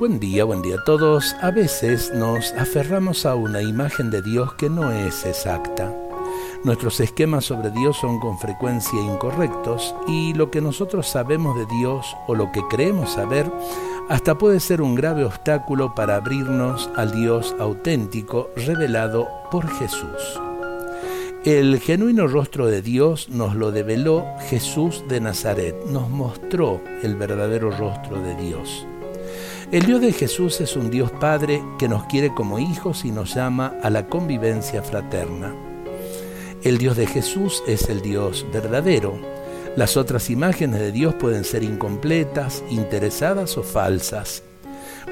Buen día, buen día a todos. A veces nos aferramos a una imagen de Dios que no es exacta. Nuestros esquemas sobre Dios son con frecuencia incorrectos y lo que nosotros sabemos de Dios o lo que creemos saber hasta puede ser un grave obstáculo para abrirnos al Dios auténtico revelado por Jesús. El genuino rostro de Dios nos lo develó Jesús de Nazaret, nos mostró el verdadero rostro de Dios. El Dios de Jesús es un Dios Padre que nos quiere como hijos y nos llama a la convivencia fraterna. El Dios de Jesús es el Dios verdadero. Las otras imágenes de Dios pueden ser incompletas, interesadas o falsas.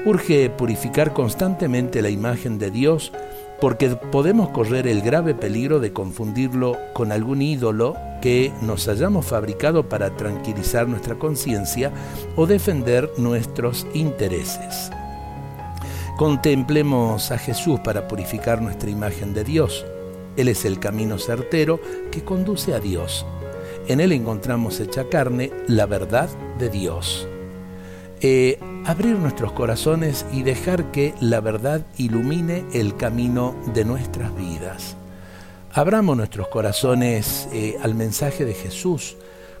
Urge purificar constantemente la imagen de Dios porque podemos correr el grave peligro de confundirlo con algún ídolo que nos hayamos fabricado para tranquilizar nuestra conciencia o defender nuestros intereses. Contemplemos a Jesús para purificar nuestra imagen de Dios. Él es el camino certero que conduce a Dios. En Él encontramos hecha carne la verdad de Dios. Eh, abrir nuestros corazones y dejar que la verdad ilumine el camino de nuestras vidas. Abramos nuestros corazones eh, al mensaje de Jesús,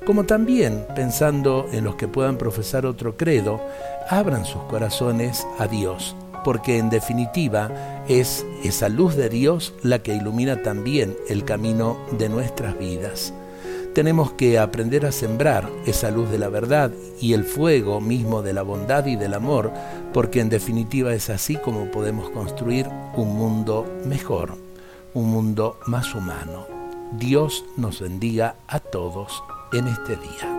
como también, pensando en los que puedan profesar otro credo, abran sus corazones a Dios, porque en definitiva es esa luz de Dios la que ilumina también el camino de nuestras vidas tenemos que aprender a sembrar esa luz de la verdad y el fuego mismo de la bondad y del amor, porque en definitiva es así como podemos construir un mundo mejor, un mundo más humano. Dios nos bendiga a todos en este día.